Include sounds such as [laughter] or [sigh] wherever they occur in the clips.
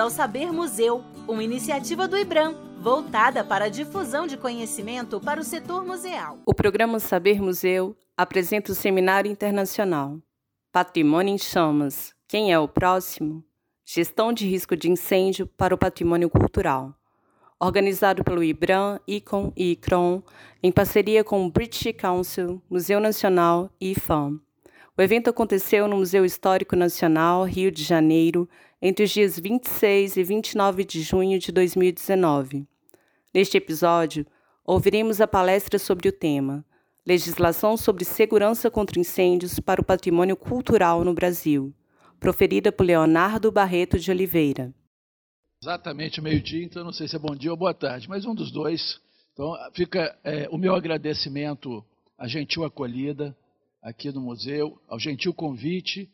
ao Saber Museu, uma iniciativa do IBRAM, voltada para a difusão de conhecimento para o setor museal. O programa Saber Museu apresenta o Seminário Internacional Patrimônio em Chamas. Quem é o próximo? Gestão de risco de incêndio para o patrimônio cultural. Organizado pelo IBRAM, ICON e ICRON, em parceria com o British Council, Museu Nacional e IFAM. O evento aconteceu no Museu Histórico Nacional, Rio de Janeiro, entre os dias 26 e 29 de junho de 2019. Neste episódio, ouviremos a palestra sobre o tema Legislação sobre Segurança contra Incêndios para o Patrimônio Cultural no Brasil, proferida por Leonardo Barreto de Oliveira. Exatamente meio-dia, então não sei se é bom dia ou boa tarde, mas um dos dois. Então fica é, o meu agradecimento à gentil acolhida, aqui no museu, ao gentil convite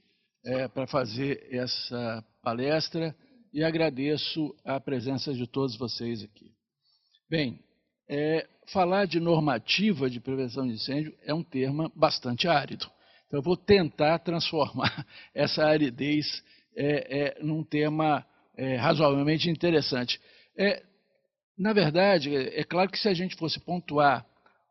é, para fazer essa palestra e agradeço a presença de todos vocês aqui. Bem, é, falar de normativa de prevenção de incêndio é um termo bastante árido. Então, eu vou tentar transformar [laughs] essa aridez é, é, num tema é, razoavelmente interessante. É, na verdade, é claro que se a gente fosse pontuar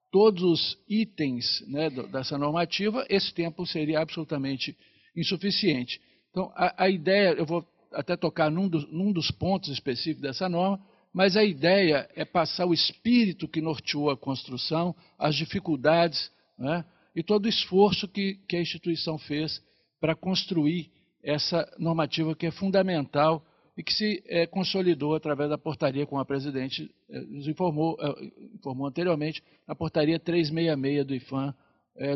todos os itens né, dessa normativa, esse tempo seria absolutamente insuficiente. Então, a, a ideia, eu vou até tocar num dos, num dos, pontos específicos dessa norma, mas a ideia é passar o espírito que norteou a construção, as dificuldades né, e todo o esforço que, que a instituição fez para construir essa normativa que é fundamental e que se é, consolidou através da portaria, como a presidente é, nos informou, é, informou anteriormente, na portaria 366 do IFAM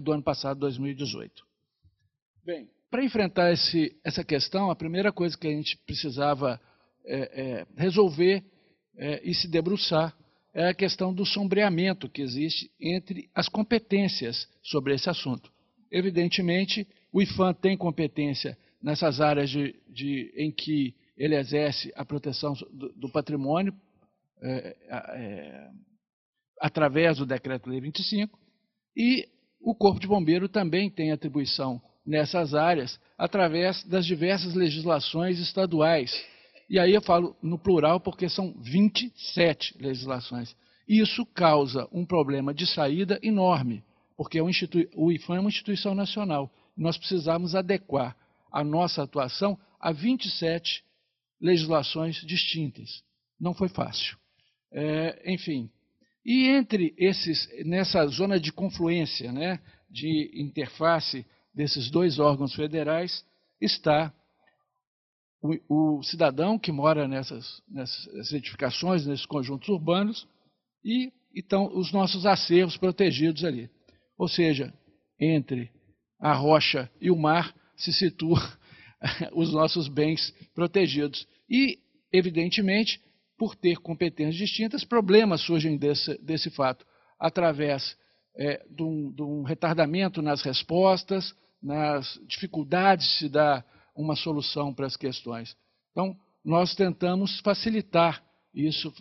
do ano passado, 2018. Bem, para enfrentar esse, essa questão, a primeira coisa que a gente precisava resolver e se debruçar é a questão do sombreamento que existe entre as competências sobre esse assunto. Evidentemente, o IFAM tem competência nessas áreas de, de, em que ele exerce a proteção do, do patrimônio é, é, através do Decreto-Lei 25, e o Corpo de Bombeiro também tem atribuição nessas áreas através das diversas legislações estaduais. E aí eu falo no plural porque são 27 legislações. Isso causa um problema de saída enorme, porque o IFAM é uma instituição nacional. Nós precisamos adequar a nossa atuação a 27 legislações distintas. Não foi fácil. É, enfim. E entre esses, nessa zona de confluência, né, de interface desses dois órgãos federais, está o, o cidadão que mora nessas, nessas edificações, nesses conjuntos urbanos, e então os nossos acervos protegidos ali. Ou seja, entre a rocha e o mar se situa [laughs] os nossos bens protegidos. E, evidentemente, por ter competências distintas, problemas surgem desse, desse fato, através é, de, um, de, um, retardamento nas respostas, nas dificuldades de se dar uma solução para as questões. Então, nós tentamos facilitar isso,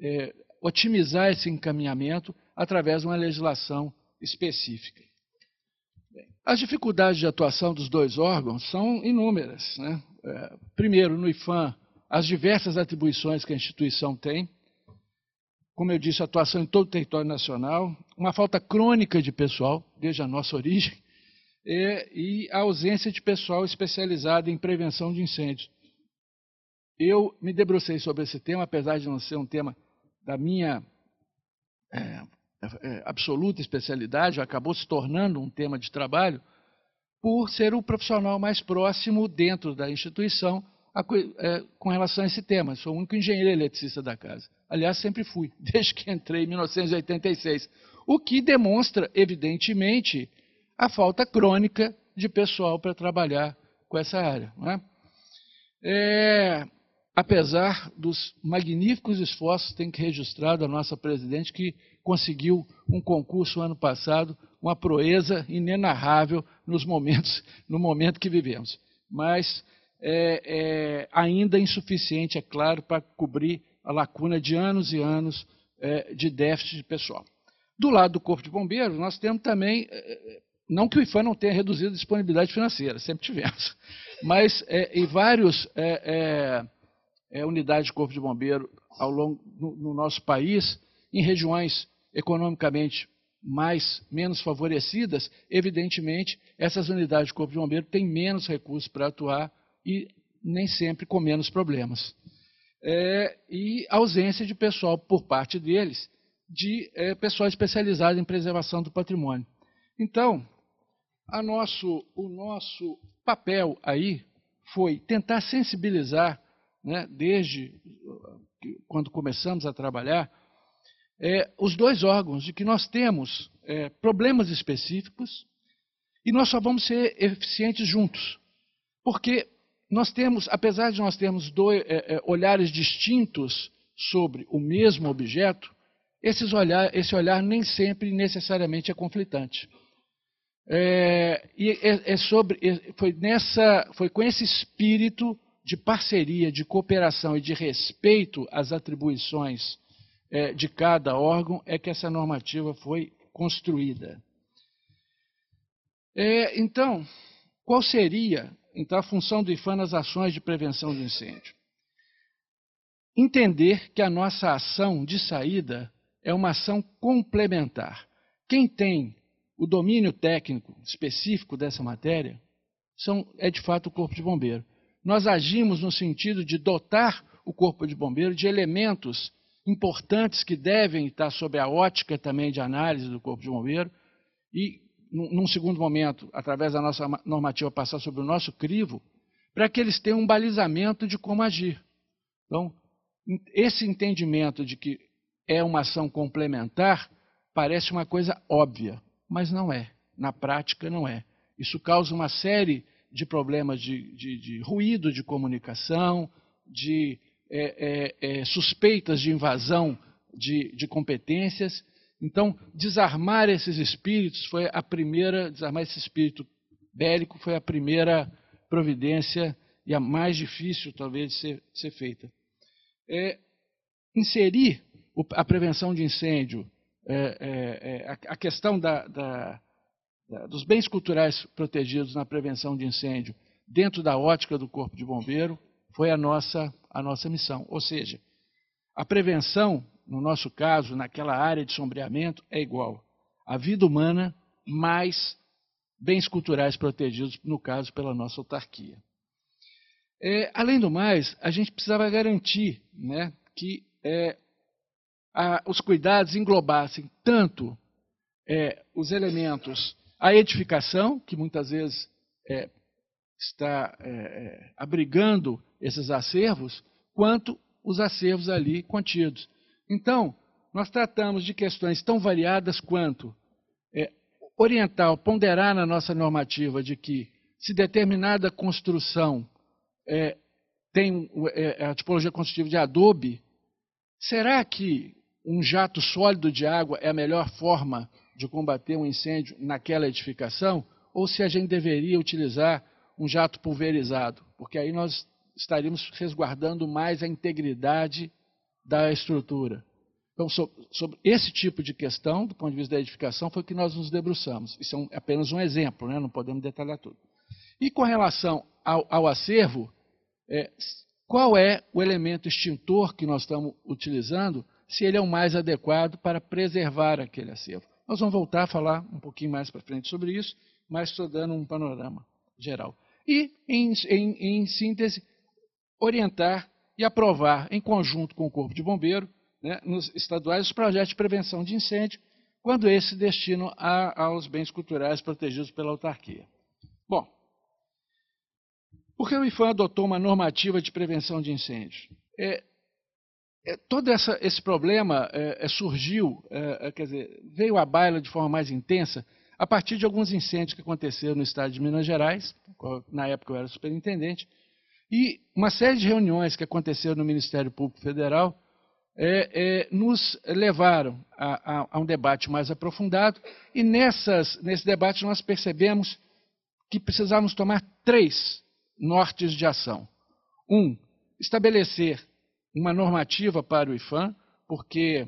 é, otimizar esse encaminhamento através de uma legislação específica. As dificuldades de atuação dos dois órgãos são inúmeras. Né? É, primeiro, no IFAM, as diversas atribuições que a instituição tem, como eu disse, atuação em todo o território nacional, uma falta crônica de pessoal, desde a nossa origem, e, e a ausência de pessoal especializado em prevenção de incêndios. Eu me debrucei sobre esse tema, apesar de não ser um tema da minha é, é, absoluta especialidade, acabou se tornando um tema de trabalho, por ser o profissional mais próximo dentro da instituição a, é, com relação a esse tema. Sou o único engenheiro eletricista da casa. Aliás, sempre fui, [laughs] desde que entrei em 1986. O que demonstra, evidentemente, a falta crônica de pessoal para trabalhar com essa área. É? É, apesar dos magníficos esforços tem que registrar a nossa presidente, que conseguiu um concurso ano passado, uma proeza inenarrável nos momentos, no momento que vivemos. Mas é, é ainda insuficiente, é claro, para cobrir a lacuna de anos e anos é, de déficit de pessoal. Do lado do Corpo de Bombeiros, nós temos também é, não que o IFAM não tenha reduzido a disponibilidade financeira, sempre tivemos, mas é, em várias é, é, é, unidades de corpo de bombeiro ao longo no, no nosso país, em regiões economicamente mais menos favorecidas, evidentemente, essas unidades de corpo de bombeiro têm menos recursos para atuar e nem sempre com menos problemas. É, e ausência de pessoal por parte deles, de é, pessoal especializado em preservação do patrimônio. Então, nosso, o nosso papel aí foi tentar sensibilizar, né, desde quando começamos a trabalhar, é, os dois órgãos de que nós temos é, problemas específicos e nós só vamos ser eficientes juntos. Porque nós temos, apesar de nós termos dois, é, é olhares distintos sobre o mesmo objeto, esses olhar, esse olhar nem sempre necessariamente é conflitante. É, e é, é sobre, é, foi, nessa, foi com esse espírito de parceria, de cooperação e de respeito às atribuições é, de cada órgão é que essa normativa foi construída. É, então, qual seria então, a função do IFAM nas ações de prevenção de incêndio? Entender que a nossa ação de saída é uma ação complementar. Quem tem o domínio técnico específico dessa matéria são, é de fato o Corpo de Bombeiro. Nós agimos no sentido de dotar o Corpo de Bombeiro de elementos importantes que devem estar sob a ótica também de análise do Corpo de Bombeiro e, num segundo momento, através da nossa normativa, passar sobre o nosso crivo, para que eles tenham um balizamento de como agir. Então, esse entendimento de que é uma ação complementar parece uma coisa óbvia, mas não é. Na prática, não é. Isso causa uma série de problemas de, de, de ruído de comunicação, de é, é, é, suspeitas de invasão de, de competências. Então, desarmar esses espíritos foi a primeira, desarmar esse espírito bélico foi a primeira providência e a mais difícil, talvez, de ser, ser feita. É, inserir a prevenção de incêndio é, é, é a questão da, da, da, dos bens culturais protegidos na prevenção de incêndio dentro da ótica do Corpo de Bombeiro foi a nossa, a nossa missão. Ou seja, a prevenção, no nosso caso, naquela área de sombreamento, é igual a vida humana mais bens culturais protegidos, no caso, pela nossa autarquia. É, além do mais, a gente precisava garantir né, que é, a, os cuidados englobassem tanto é, os elementos, a edificação, que muitas vezes é, está é, é, abrigando esses acervos, quanto os acervos ali contidos. Então, nós tratamos de questões tão variadas quanto é, orientar, ponderar na nossa normativa de que se determinada construção é, tem é, a tipologia construtiva de adobe, será que um jato sólido de água é a melhor forma de combater um incêndio naquela edificação, ou se a gente deveria utilizar um jato pulverizado, porque aí nós estaríamos resguardando mais a integridade da estrutura. Então, sobre esse tipo de questão, do ponto de vista da edificação, foi que nós nos debruçamos. Isso é apenas um exemplo, né? não podemos detalhar tudo. E com relação ao, ao acervo, é, qual é o elemento extintor que nós estamos utilizando se ele é o mais adequado para preservar aquele acervo. Nós vamos voltar a falar um pouquinho mais para frente sobre isso, mas estou dando um panorama geral. E, em, em, em síntese, orientar e aprovar, em conjunto com o Corpo de Bombeiro, né, nos estaduais, os projetos de prevenção de incêndio, quando esse destinam a, aos bens culturais protegidos pela autarquia. Bom, por que o IFAM adotou uma normativa de prevenção de incêndios? É, é, todo essa, esse problema é, é surgiu, é, é, quer dizer, veio à baila de forma mais intensa a partir de alguns incêndios que aconteceram no estado de Minas Gerais, na época eu era superintendente, e uma série de reuniões que aconteceram no Ministério Público Federal é, nos levaram a, a, a, um debate mais aprofundado, e nessas, nesse debate nós percebemos que precisávamos tomar três nortes de ação. Um, estabelecer uma normativa para o IFAM, porque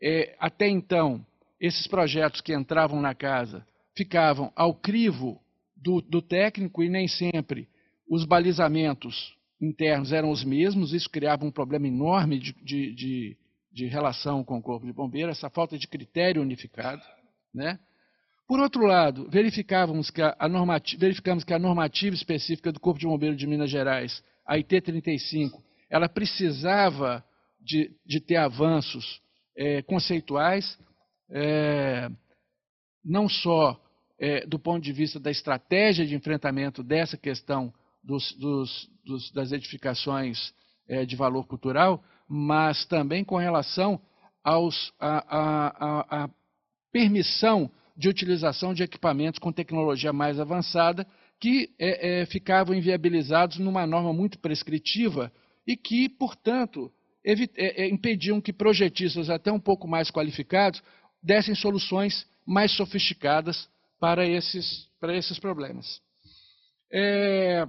é, até então esses projetos que entravam na casa ficavam ao crivo do, do técnico e nem sempre os balizamentos internos eram os mesmos, isso criava um problema enorme de, de, de, de relação com o Corpo de Bombeiros, essa falta de critério unificado. Né? Por outro lado, verificávamos que a, a normativa, verificamos que a normativa específica do Corpo de Bombeiros de Minas Gerais, a IT 35, ela precisava de, de ter avanços é, conceituais, é, não só é, do ponto de vista da estratégia de enfrentamento dessa questão dos, dos, dos, das edificações é, de valor cultural, mas também com relação aos, a, a, a permissão de utilização de equipamentos com tecnologia mais avançada que é, é, ficavam inviabilizados numa norma muito prescritiva e que, portanto, é, é, impediam que projetistas até um pouco mais qualificados dessem soluções mais sofisticadas para esses, para esses problemas. É,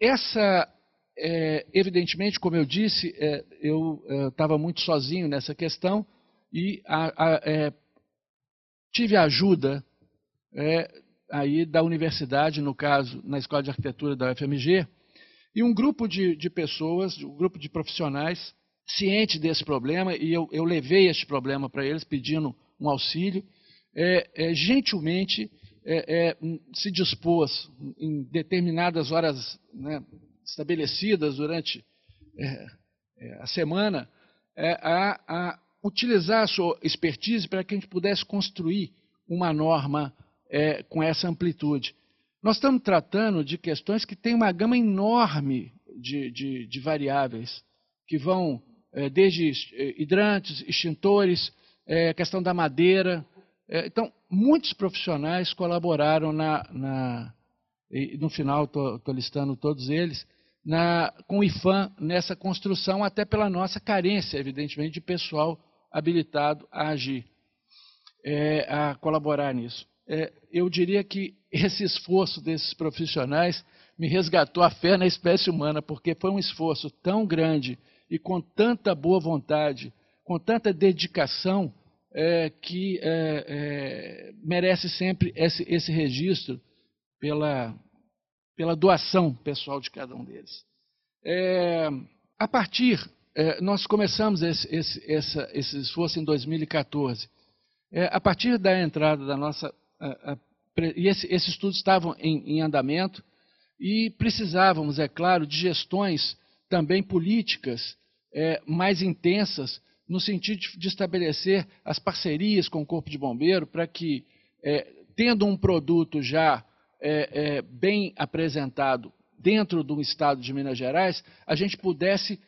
essa, é, evidentemente, como eu disse, é, eu estava muito sozinho nessa questão e a, a, é, tive a ajuda é, aí da universidade, no caso, na Escola de Arquitetura da UFMG, e um grupo de, de pessoas, um grupo de profissionais cientes desse problema, e eu, eu levei este problema para eles, pedindo um auxílio, é, é, gentilmente é, é, se dispôs, em determinadas horas né, estabelecidas durante é, é, a semana, a, a, utilizar a sua expertise para que a gente pudesse construir uma norma com essa amplitude. Nós estamos tratando de questões que têm uma gama enorme de, de, de variáveis, que vão desde hidrantes, extintores, questão da madeira, é, então, muitos profissionais colaboraram na, na no final estou listando todos eles, na, com o IFAM nessa construção, até pela nossa carência, evidentemente, de pessoal habilitado a agir, é, a colaborar nisso. É, eu diria que [laughs] esse esforço desses profissionais me resgatou a fé na espécie humana, porque foi um esforço tão grande e com tanta boa vontade, com tanta dedicação, é, que é, é, merece sempre esse, esse registro pela, pela doação pessoal de cada um deles. É, a partir, é, nós começamos esse, esse, essa, esse esforço em 2014. É, a partir da entrada da nossa. E esse, esses estudos estavam em, em andamento e precisávamos, é claro, de gestões também políticas é, mais intensas no sentido de estabelecer as parcerias com o Corpo de Bombeiro para que, é, tendo um produto já é, é, bem apresentado dentro do estado de Minas Gerais, a gente pudesse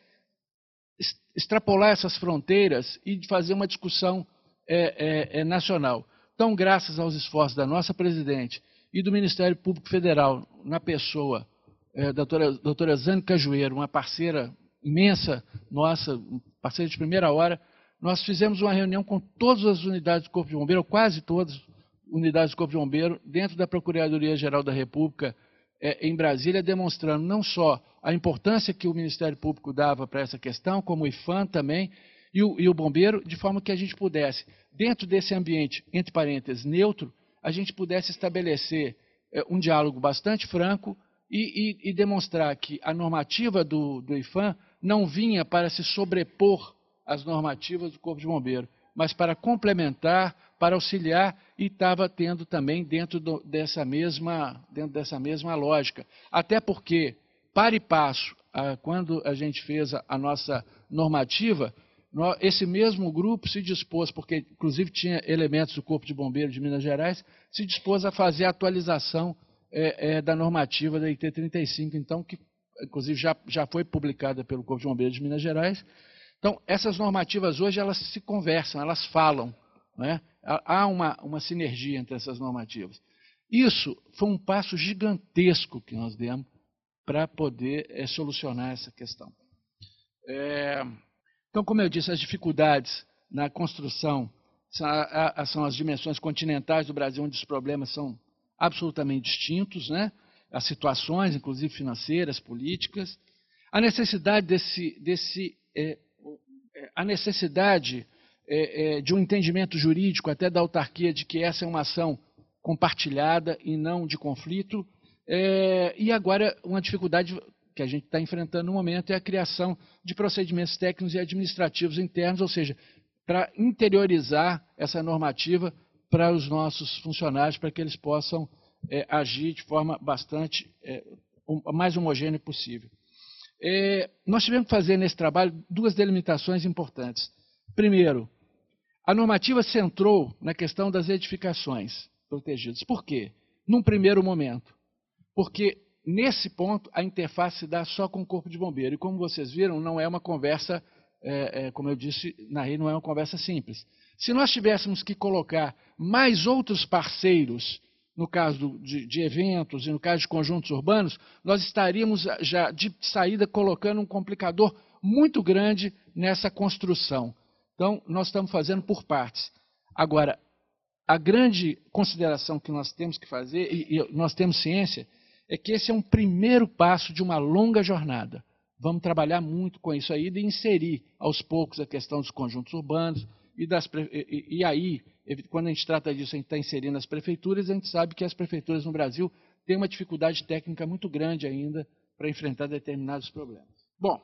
extrapolar essas fronteiras e fazer uma discussão é, é, nacional. Então, graças aos esforços da nossa presidente e do Ministério Público Federal, na pessoa da doutora, doutora Zane Cajueiro, uma parceira imensa nossa, parceira de primeira hora, nós fizemos uma reunião com todas as unidades do Corpo de Bombeiro, quase todas as unidades do Corpo de Bombeiro, dentro da Procuradoria-Geral da República, é, em Brasília, demonstrando não só a importância que o Ministério Público dava para essa questão, como o IFAM também, e o, e o bombeiro, de forma que a gente pudesse, dentro desse ambiente, entre parênteses, neutro, a gente pudesse estabelecer é, um diálogo bastante franco e, e, e, demonstrar que a normativa do, do IFAM não vinha para se sobrepor às normativas do Corpo de Bombeiro, mas para complementar, para auxiliar e estava tendo também dentro do, dessa, mesma, dentro dessa mesma lógica. Até porque, para e passo, quando a gente fez a nossa normativa, esse mesmo grupo se dispôs, porque inclusive tinha elementos do Corpo de Bombeiro de Minas Gerais, se dispôs a fazer a atualização é, é, da normativa da IT 35, então, que inclusive já, já foi publicada pelo Corpo de Bombeiros de Minas Gerais. Então, essas normativas hoje elas se conversam, elas falam. Né? Há uma, uma sinergia entre essas normativas. Isso foi um passo gigantesco que nós demos para poder é, solucionar essa questão. É, então, como eu disse, as dificuldades na construção são, as dimensões continentais do Brasil, onde os problemas são absolutamente distintos, né? as situações, inclusive financeiras, políticas, a necessidade desse, desse é, é, a necessidade é, é, de um entendimento jurídico até da autarquia de que essa é uma ação compartilhada e não de conflito. É, e agora, uma dificuldade que a gente está enfrentando no momento é a criação de procedimentos técnicos e administrativos internos, ou seja, para interiorizar essa normativa para os nossos funcionários, para que eles possam é, agir de forma bastante é, mais homogênea possível. É, nós tivemos que fazer nesse trabalho duas delimitações importantes. Primeiro, a normativa centrou na questão das edificações protegidas. Por quê? Num primeiro momento. Porque nesse ponto a interface se dá só com o corpo de bombeiro. E como vocês viram, não é uma conversa, é, é, como eu disse na rede, não é uma conversa simples. Se nós tivéssemos que colocar mais outros parceiros, no caso de, de, eventos e no caso de conjuntos urbanos, nós estaríamos já de saída colocando um complicador muito grande nessa construção. Então, nós estamos fazendo por partes. Agora, a grande consideração que nós temos que fazer, e, e nós temos ciência, é que esse é um primeiro passo de uma longa jornada. Vamos trabalhar muito com isso aí e inserir aos poucos a questão dos conjuntos urbanos, e, das, e, e aí, quando a gente trata disso, a gente está inserindo as prefeituras, a gente sabe que as prefeituras no Brasil têm uma dificuldade técnica muito grande ainda para enfrentar determinados problemas. Bom,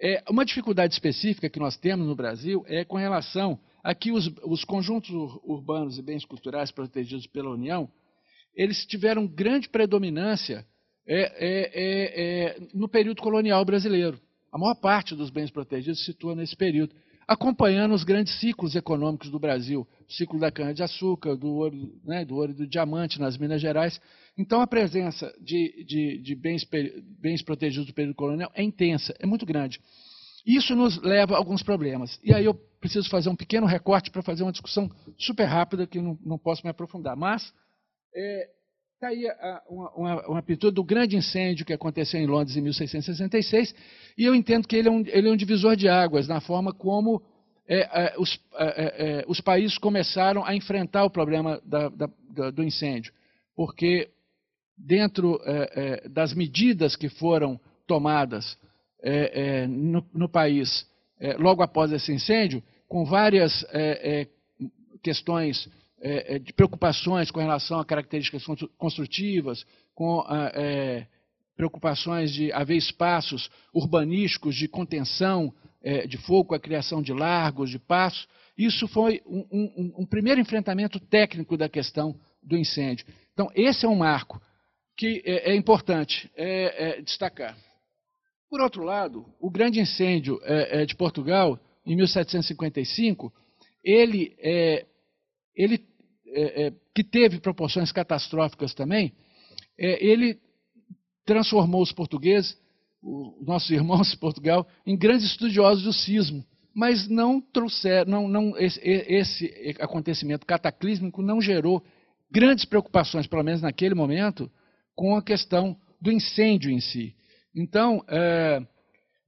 é, uma dificuldade específica que nós temos no Brasil é com relação a que os, os conjuntos urbanos e bens culturais protegidos pela União, eles tiveram grande predominância é, é, é, é no período colonial brasileiro. A maior parte dos bens protegidos se situa nesse período acompanhando os grandes ciclos econômicos do Brasil, o ciclo da cana-de-açúcar, do ouro, né, do ouro e do diamante nas Minas Gerais. Então, a presença de, de, de bens, bens protegidos do período colonial é intensa, é muito grande. Isso nos leva a alguns problemas. E aí eu preciso fazer um pequeno recorte para fazer uma discussão super rápida, que não, não posso me aprofundar. Mas, é, Está aí uma, uma, uma, pintura do grande incêndio que aconteceu em Londres em 1666, e eu entendo que ele é um, ele é um divisor de águas na forma como é, é, os, é, é, os, países começaram a enfrentar o problema da, da, da, do incêndio. Porque, dentro das medidas que foram tomadas no, no, país logo após esse incêndio, com várias questões é, é, de preocupações com relação a características construtivas, com ah, é, preocupações de haver espaços urbanísticos de contenção é, de fogo, a criação de largos, de passos. Isso foi um, um, um, primeiro enfrentamento técnico da questão do incêndio. Então, esse é um marco que é, é importante é, destacar. Por outro lado, o grande incêndio de Portugal, em 1755, ele, ele é, é, que teve proporções catastróficas também, é, ele transformou os portugueses, os nossos irmãos de Portugal, em grandes estudiosos do sismo, mas não trouxeram, não, não, esse, esse acontecimento cataclísmico não gerou grandes preocupações, pelo menos naquele momento, com a questão do incêndio em si. Então, é,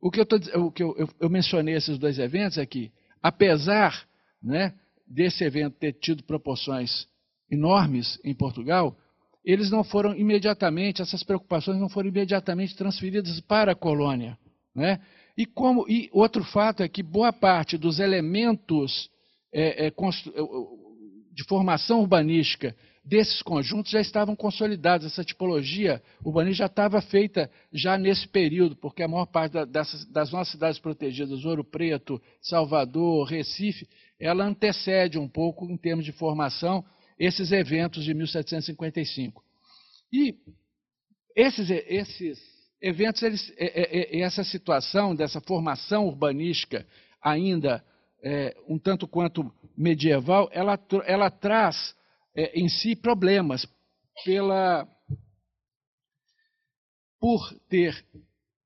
o que, eu, tô, o que eu, eu, eu, mencionei esses dois eventos é que, apesar né, desse evento ter tido proporções enormes em Portugal, eles não foram imediatamente, essas preocupações não foram imediatamente transferidas para a colônia. Né? E, como, e outro fato é que boa parte dos elementos é, é, de formação urbanística desses conjuntos já estavam consolidados. Essa tipologia urbanística já estava feita já nesse período, porque a maior parte das nossas cidades protegidas, Ouro Preto, Salvador, Recife, ela antecede um pouco, em termos de formação, esses eventos de 1755. E esses, esses eventos, eles, é, é, é, essa situação dessa formação urbanística ainda é, um tanto quanto medieval, ela, ela traz é, em si problemas pela por ter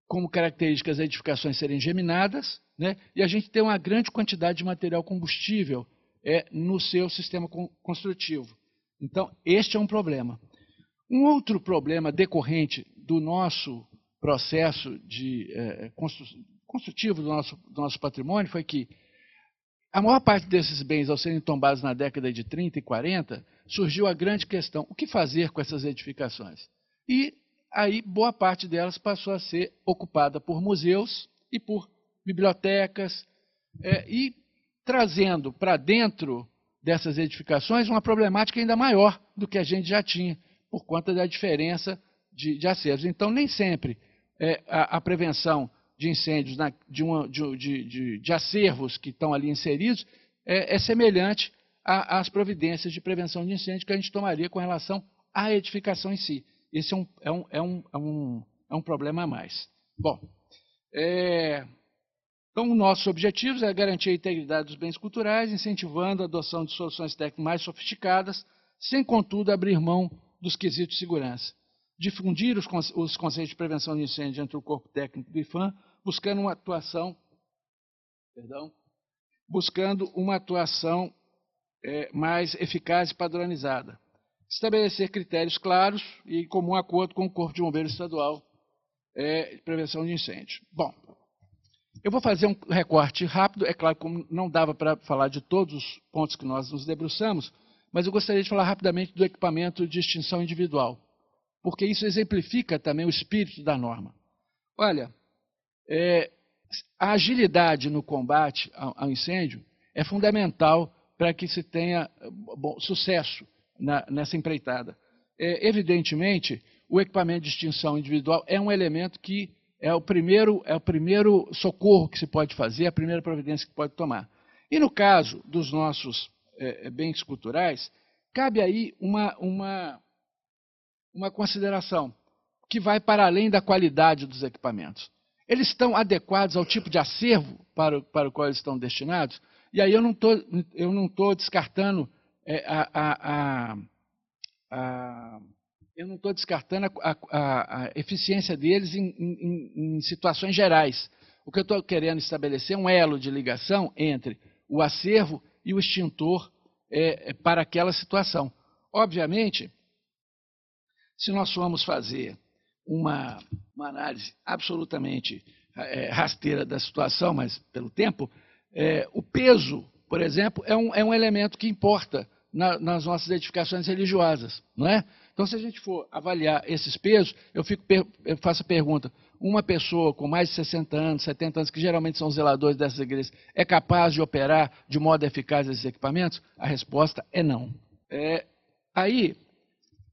como características as edificações serem geminadas, né, e a gente tem uma grande quantidade de material combustível é, no seu sistema construtivo. Então, este é um problema. Um outro problema decorrente do nosso processo de, é, construtivo do nosso, do nosso patrimônio foi que a maior parte desses bens, ao serem tombados na década de 30 e 40, surgiu a grande questão: o que fazer com essas edificações? E aí boa parte delas passou a ser ocupada por museus e por bibliotecas, é, e trazendo para dentro dessas edificações uma problemática ainda maior do que a gente já tinha, por conta da diferença de, de acervos. Então, nem sempre é, a, a, prevenção de incêndios na, de, uma, de, de, de, acervos que estão ali inseridos é, é semelhante às providências de prevenção de incêndio que a gente tomaria com relação à edificação em si. Esse é um, é um, é um, é um, é um problema a mais. Bom, é, então, nossos objetivos é garantir a integridade dos bens culturais, incentivando a adoção de soluções técnicas mais sofisticadas, sem, contudo, abrir mão dos quesitos de segurança. Difundir os, os conceitos de prevenção de incêndio entre o corpo técnico do IFAM, buscando uma atuação, perdão, buscando uma atuação é, mais eficaz e padronizada. Estabelecer critérios claros e em comum acordo com o Corpo de Bombeiros Estadual é, de Prevenção de Incêndio. Bom, eu vou fazer um recorte rápido, é claro que não dava para falar de todos os pontos que nós nos debruçamos, mas eu gostaria de falar rapidamente do equipamento de extinção individual, porque isso exemplifica também o espírito da norma. Olha, é, a agilidade no combate ao, ao, incêndio é fundamental para que se tenha bom, sucesso na, nessa empreitada. É, evidentemente, o equipamento de extinção individual é um elemento que é o primeiro, é o primeiro socorro que se pode fazer, a primeira providência que pode tomar. E no caso dos nossos é, é, bens culturais, cabe aí uma, uma, uma consideração que vai para além da qualidade dos equipamentos. Eles estão adequados ao tipo de acervo para, para o qual eles estão destinados? E aí eu não estou descartando é, a, a, a, a, eu não estou descartando a, eficiência deles em, em, em situações gerais. O que eu estou querendo estabelecer é um elo de ligação entre o acervo e o extintor é, é, para aquela situação. Obviamente, se nós formos fazer uma, uma análise absolutamente é, rasteira da situação, mas pelo tempo, é, o peso, por exemplo, é um, é um elemento que importa na, nas nossas edificações religiosas, não é? Então, se a gente for avaliar esses pesos, eu, fico, eu faço a pergunta: uma pessoa com mais de 60 anos, 70 anos, que geralmente são zeladores dessas igrejas, é capaz de operar de modo eficaz esses equipamentos? A resposta é não. É, aí,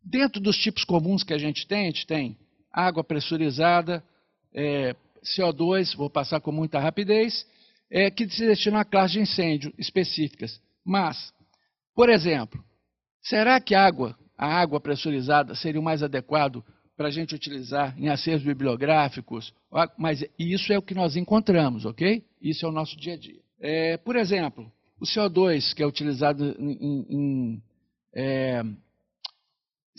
dentro dos tipos comuns que a gente tem, a gente tem água pressurizada, é, CO2, vou passar com muita rapidez, é, que se destinam a classes de incêndio específicas. Mas, por exemplo, será que água, a água pressurizada seria o mais adequado para a gente utilizar em acervos bibliográficos, mas isso é o que nós encontramos, ok? Isso é o nosso dia a dia. É, por exemplo, o CO2 que é utilizado em, em é,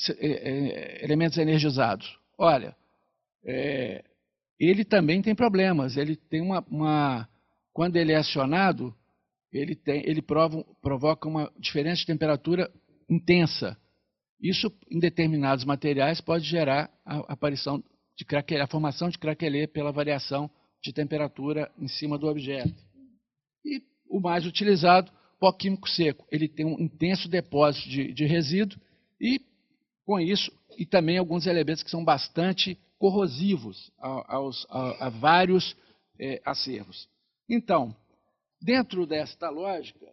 é, é, elementos energizados. Olha, é, ele também tem problemas. Ele tem uma, uma quando ele é acionado, ele, tem, ele provoca uma diferença de temperatura intensa. Isso, em determinados materiais, pode gerar a aparição de craquelê, a formação de craquelê pela variação de temperatura em cima do objeto. E o mais utilizado, pó químico seco. Ele tem um intenso depósito de, de resíduo e, com isso, e também alguns elementos que são bastante corrosivos a, aos, a, a vários é, acervos. Então, dentro desta lógica,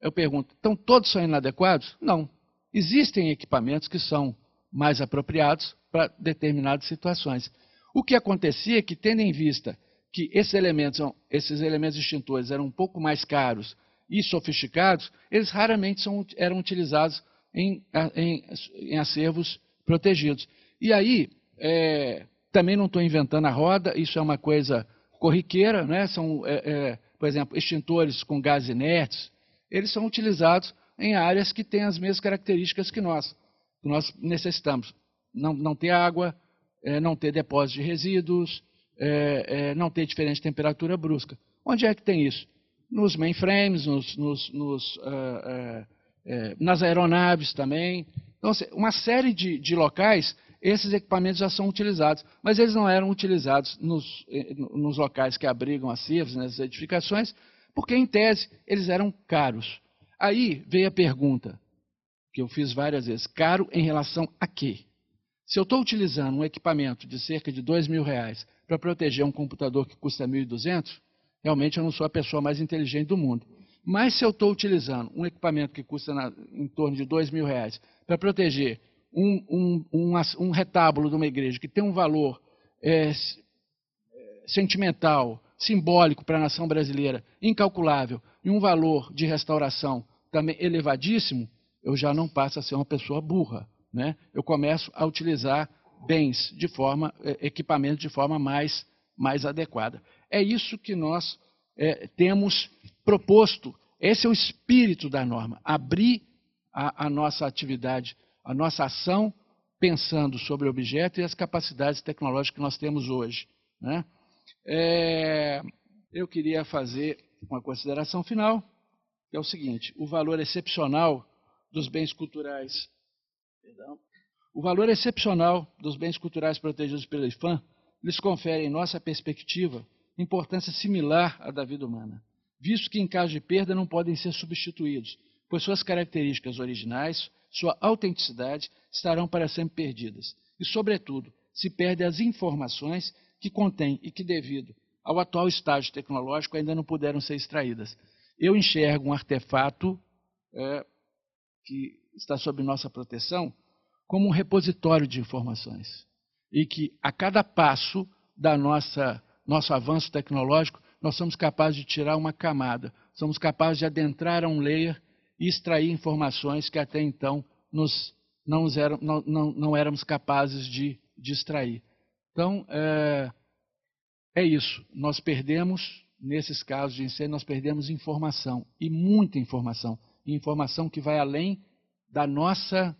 eu pergunto, estão todos são inadequados? Não. Existem equipamentos que são mais apropriados para determinadas situações. O que acontecia é que, tendo em vista que esses elementos, esses elementos extintores eram um pouco mais caros e sofisticados, eles raramente são, eram utilizados em, em, em, acervos protegidos. E aí, é, também não estou inventando a roda, isso é uma coisa corriqueira, né? são, é, é, por exemplo, extintores com gás inertes, eles são utilizados em áreas que têm as mesmas características que nós, que nós necessitamos. Não, não ter água, é, não ter depósito de resíduos, é, é, não ter diferente temperatura brusca. Onde é que tem isso? Nos mainframes, nos, nos, nos, uh, uh, nas aeronaves também. Então, assim, uma série de, de locais, esses equipamentos já são utilizados, mas eles não eram utilizados nos, eh, nos locais que abrigam as CIVs, nas edificações, porque, em tese, eles eram caros. Aí veio a pergunta, que eu fiz várias vezes: caro em relação a quê? Se eu estou utilizando um equipamento de cerca de dois mil reais para proteger um computador que custa 1.200, realmente eu não sou a pessoa mais inteligente do mundo. Mas se eu estou utilizando um equipamento que custa na, em torno de dois mil reais para proteger um, um, um, um, retábulo de uma igreja que tem um valor é, sentimental, simbólico para a nação brasileira, incalculável, e um valor de restauração também elevadíssimo, eu já não passo a ser uma pessoa burra. Né? Eu começo a utilizar bens de forma, é, equipamentos de forma mais, mais adequada. É isso que nós é, temos proposto. Esse é o espírito da norma. Abrir a, a nossa atividade, a nossa ação, pensando sobre o objeto e as capacidades tecnológicas que nós temos hoje. Né? É, eu queria fazer uma consideração final, que é o seguinte: o valor excepcional dos bens culturais. Perdão, o valor excepcional dos bens culturais protegidos pela IFAM lhes confere, em nossa perspectiva, importância similar à da vida humana, visto que, em caso de perda, não podem ser substituídos, pois suas características originais, sua autenticidade, estarão para sempre perdidas. E, sobretudo, se perdem as informações que contém e que, devido ao atual estágio tecnológico, ainda não puderam ser extraídas. Eu enxergo um artefato é, que está sob nossa proteção como um repositório de informações. E que a cada passo da nossa nosso avanço tecnológico, nós somos capazes de tirar uma camada, somos capazes de adentrar a um layer e extrair informações que até então nos, não, eram, não, não, não éramos capazes de, de extrair. Então, é, é isso. Nós perdemos, nesses casos de incêndio, nós perdemos informação, e muita informação. Informação que vai além da nossa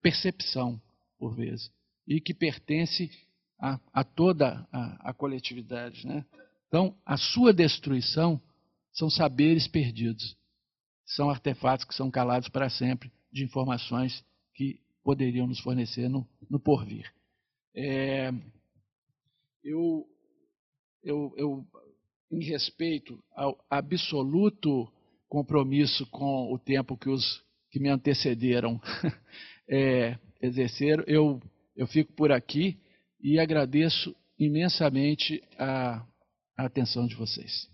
percepção, por vezes, e que pertence a, a toda a, a coletividade. Né? Então, a sua destruição são saberes perdidos, são artefatos que são calados para sempre de informações que poderiam nos fornecer no, no porvir. É, eu, eu, eu, em respeito ao absoluto compromisso com o tempo que os que me antecederam [laughs] é, exerceram, eu, eu fico por aqui e agradeço imensamente a, a atenção de vocês.